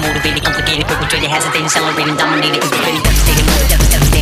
motivated, complicated, perpetrated, hesitated, accelerated, dominated, is really devastated, devastated.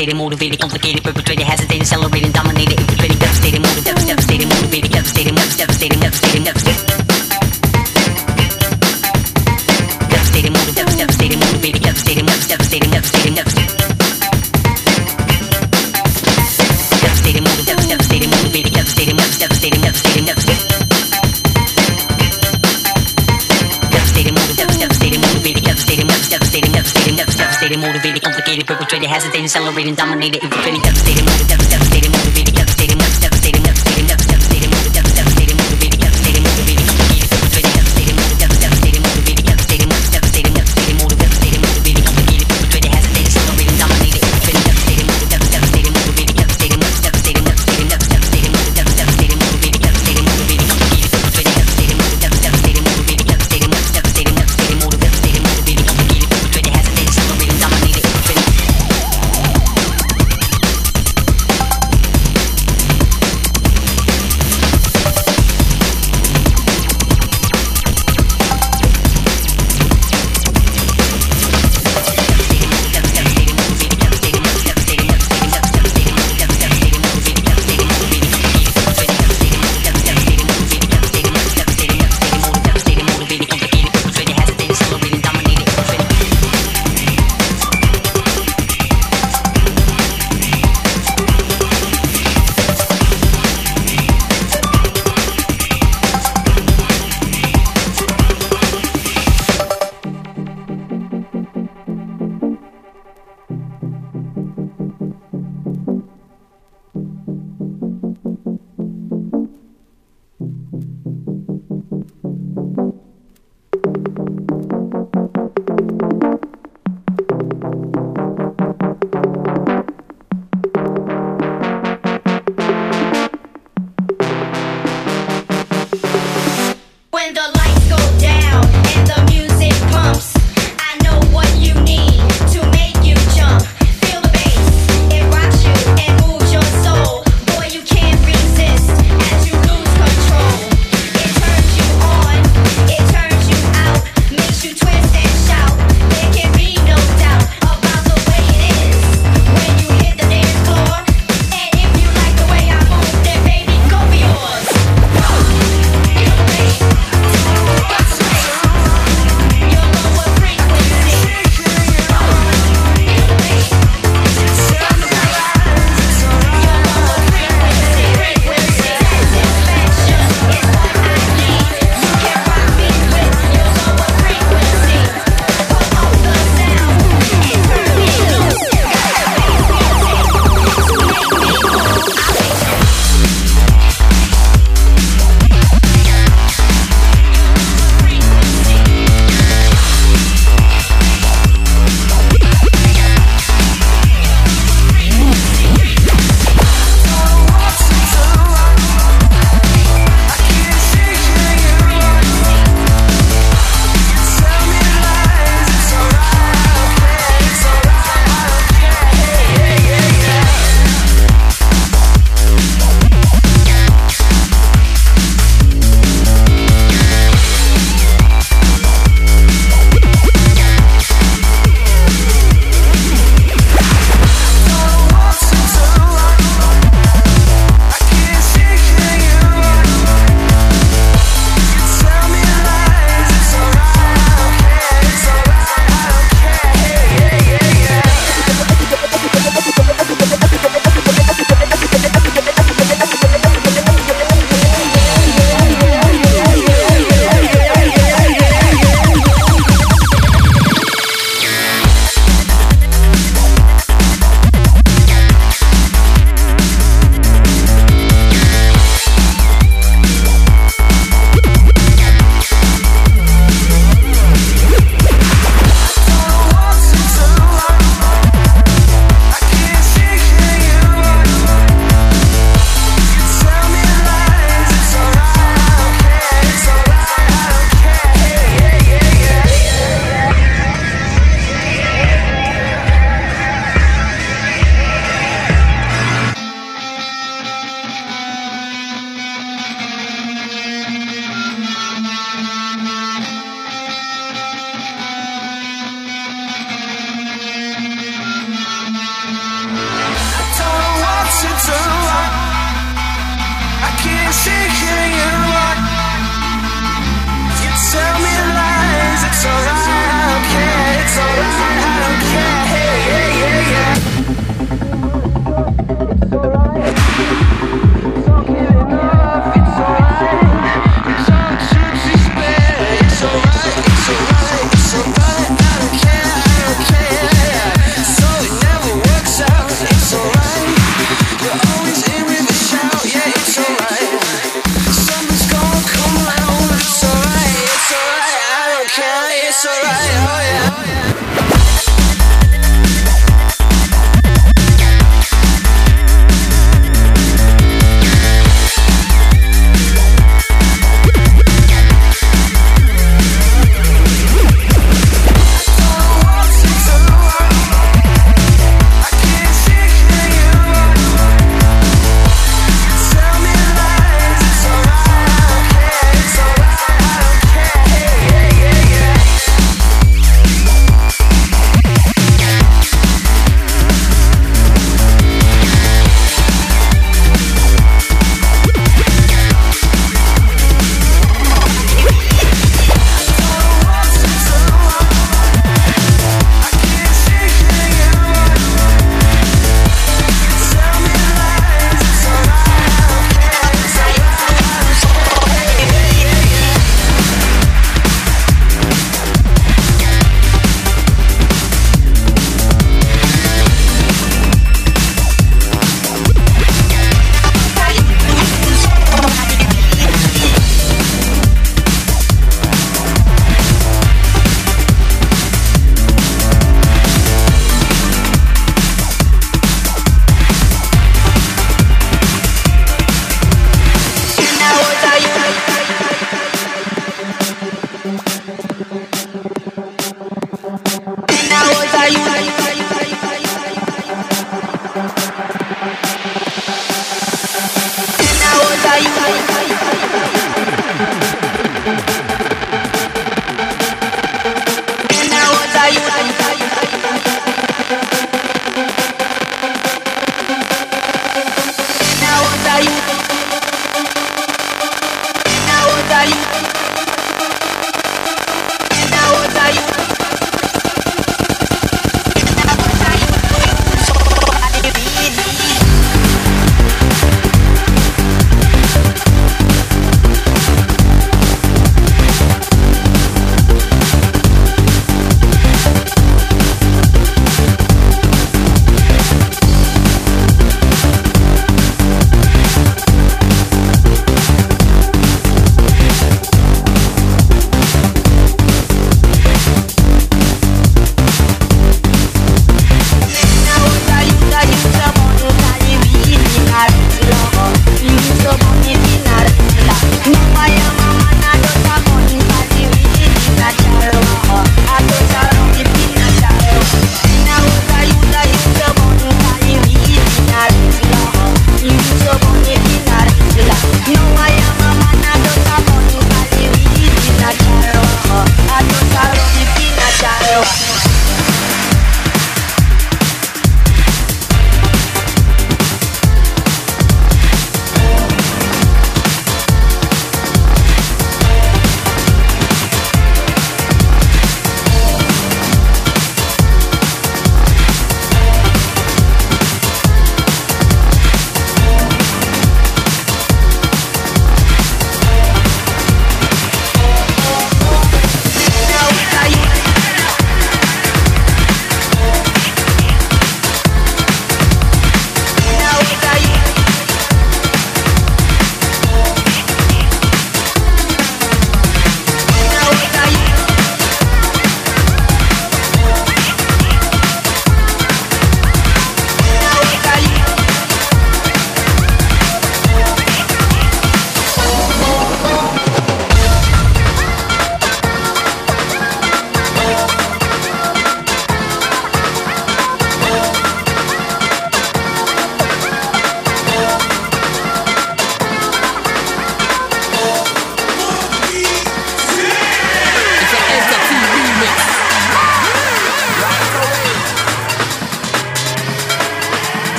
devastated, motivated, complicated, perpetrated, hesitated, celebrated, dominated. devastating, accelerating, dominating, infinite, devastating, motivating.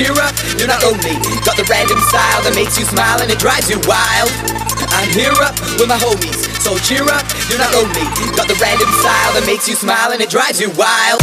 cheer up. You're not lonely. Got the random style that makes you smile and it drives you wild. I'm here up with my homies, so cheer up. You're not lonely. Got the random style that makes you smile and it drives you wild.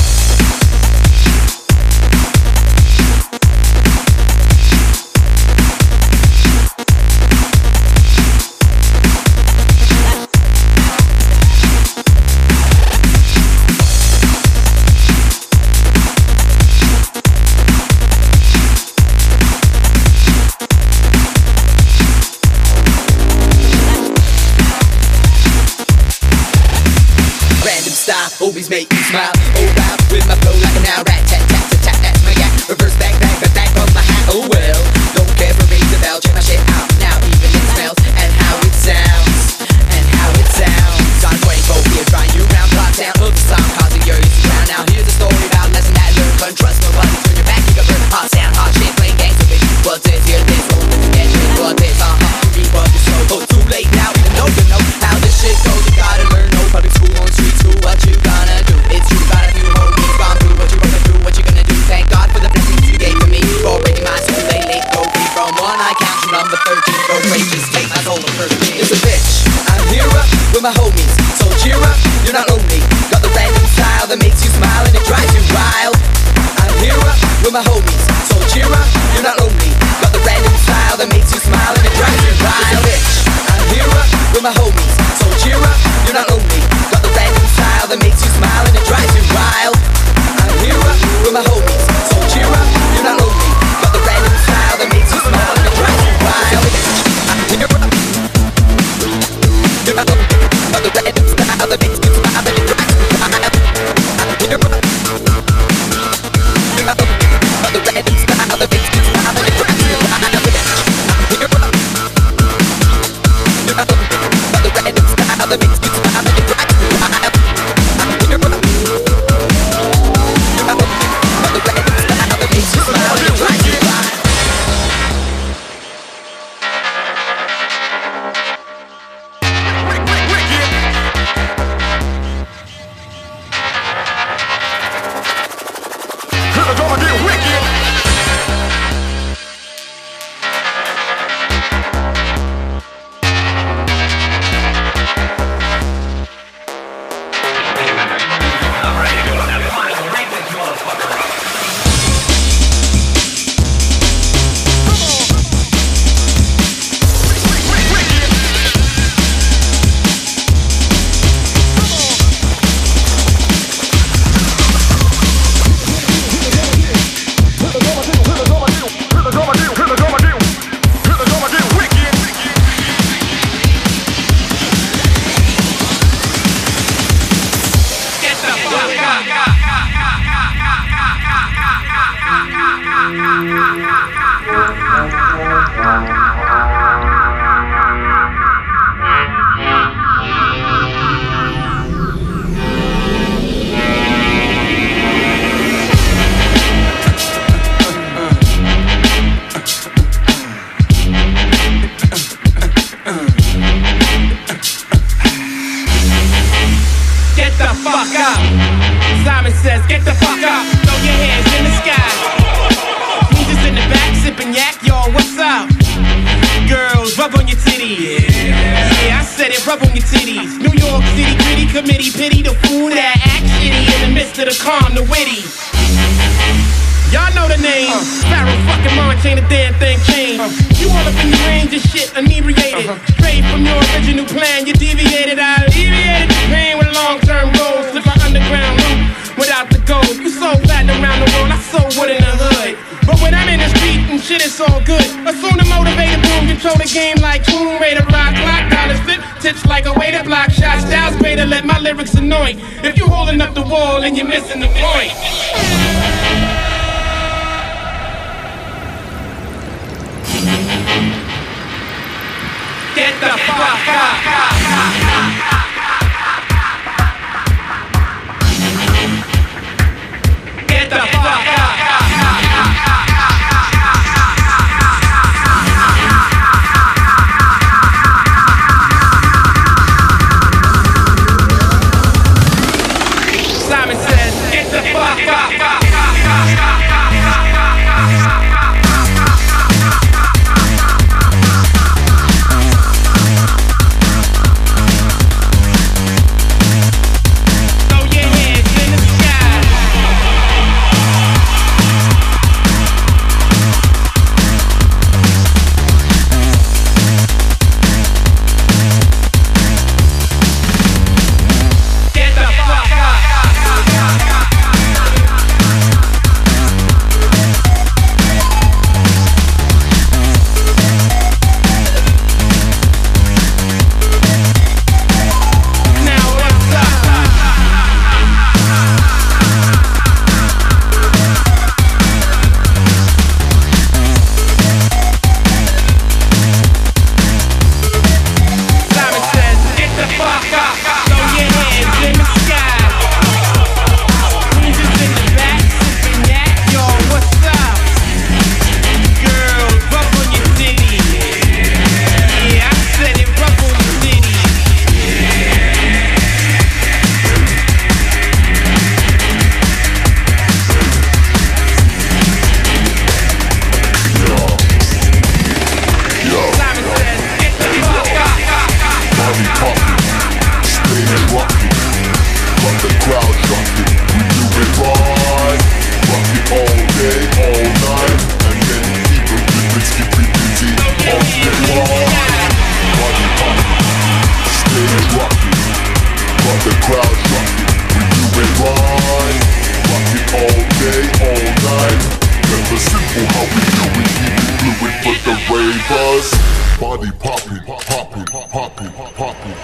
The ravers Body popping, popping, popping, popping.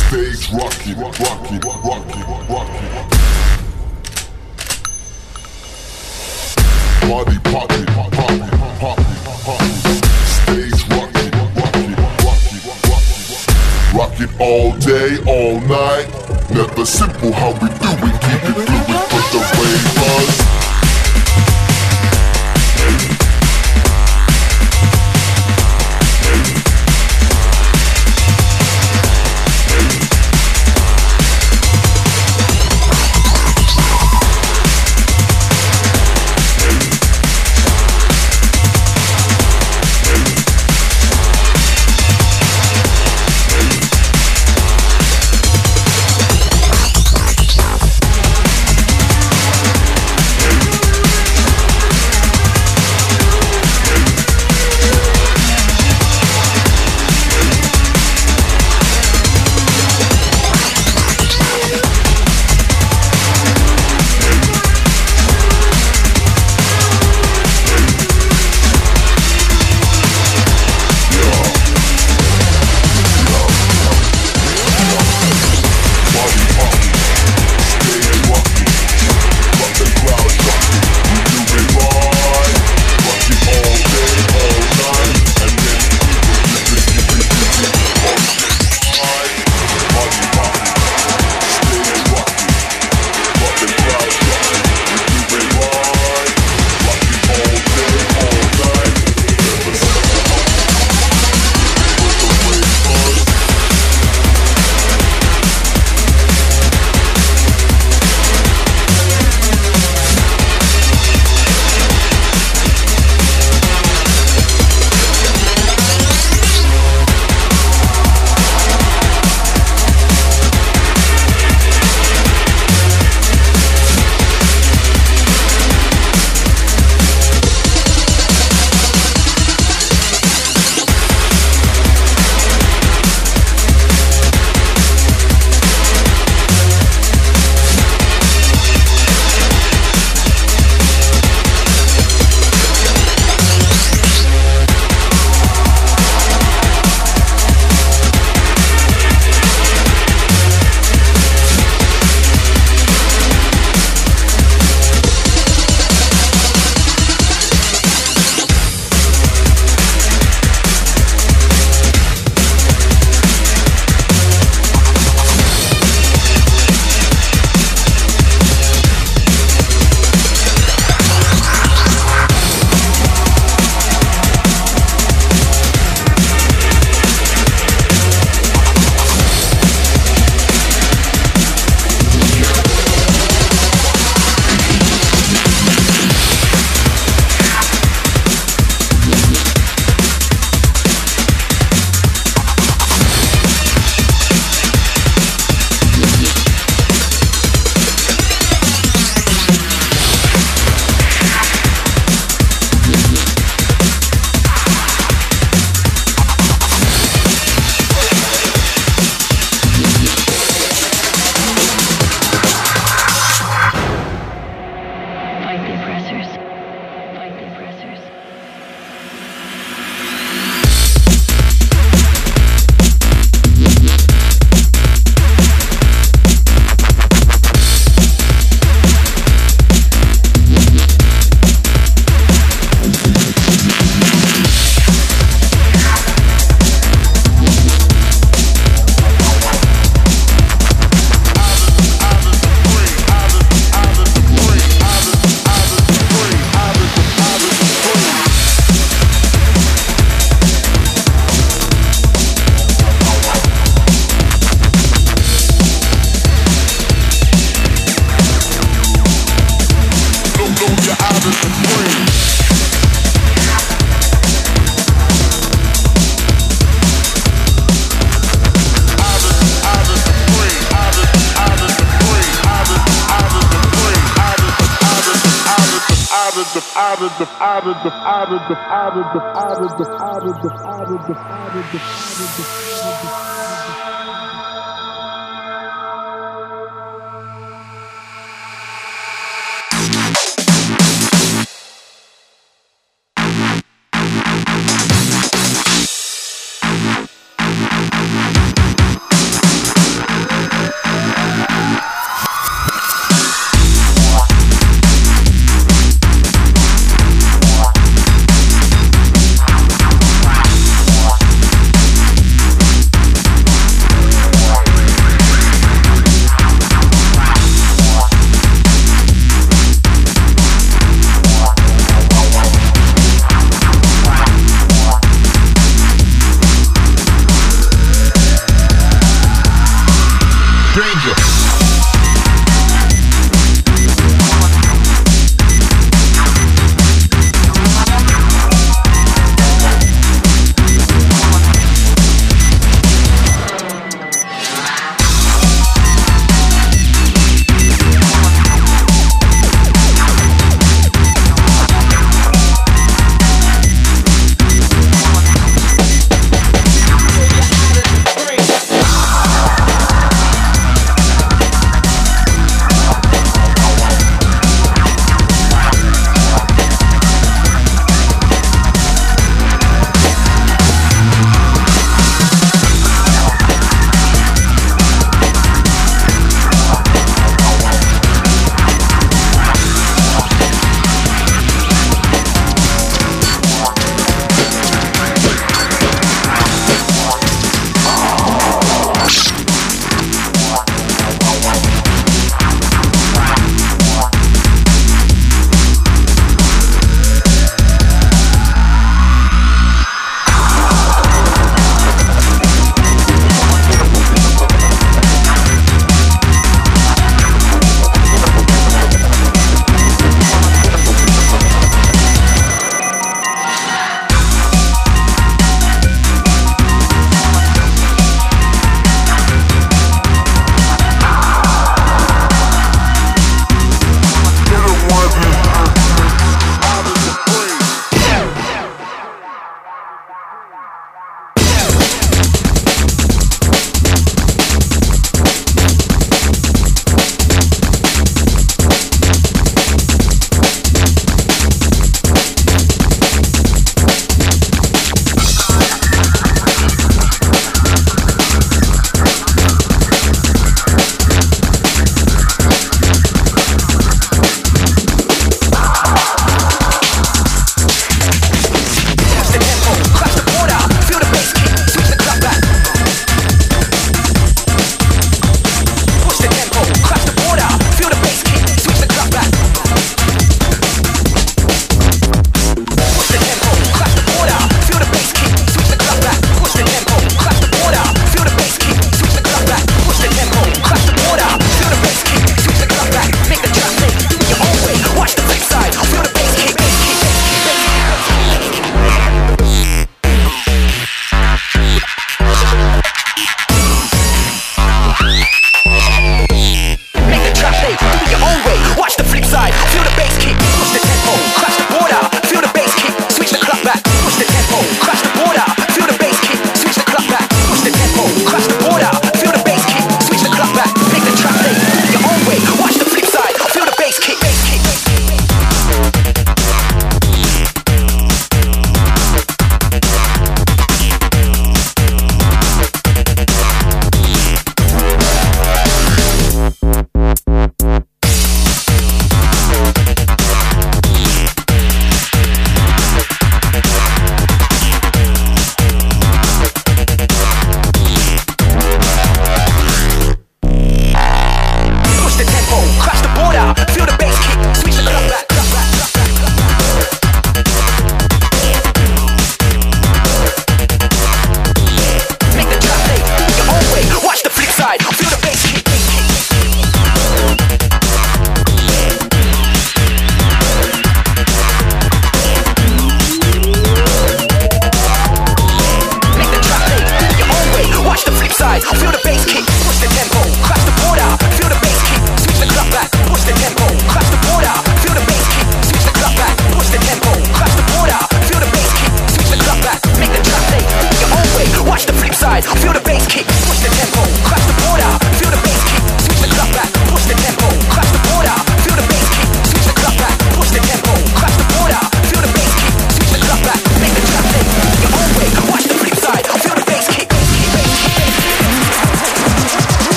Stage rocking, rocking, rocking, rocking. Body popping, popping, popping, popping. Stage rocking, rocking, rocking, rocking. Rock it all day, all night. Never simple how we do it. Keep it fluid for the ravers. out do, do, do, do.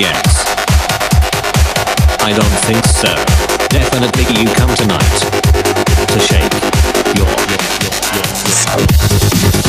GBX? I don't think so. Definitely you come tonight to shake your, your, your, your, your.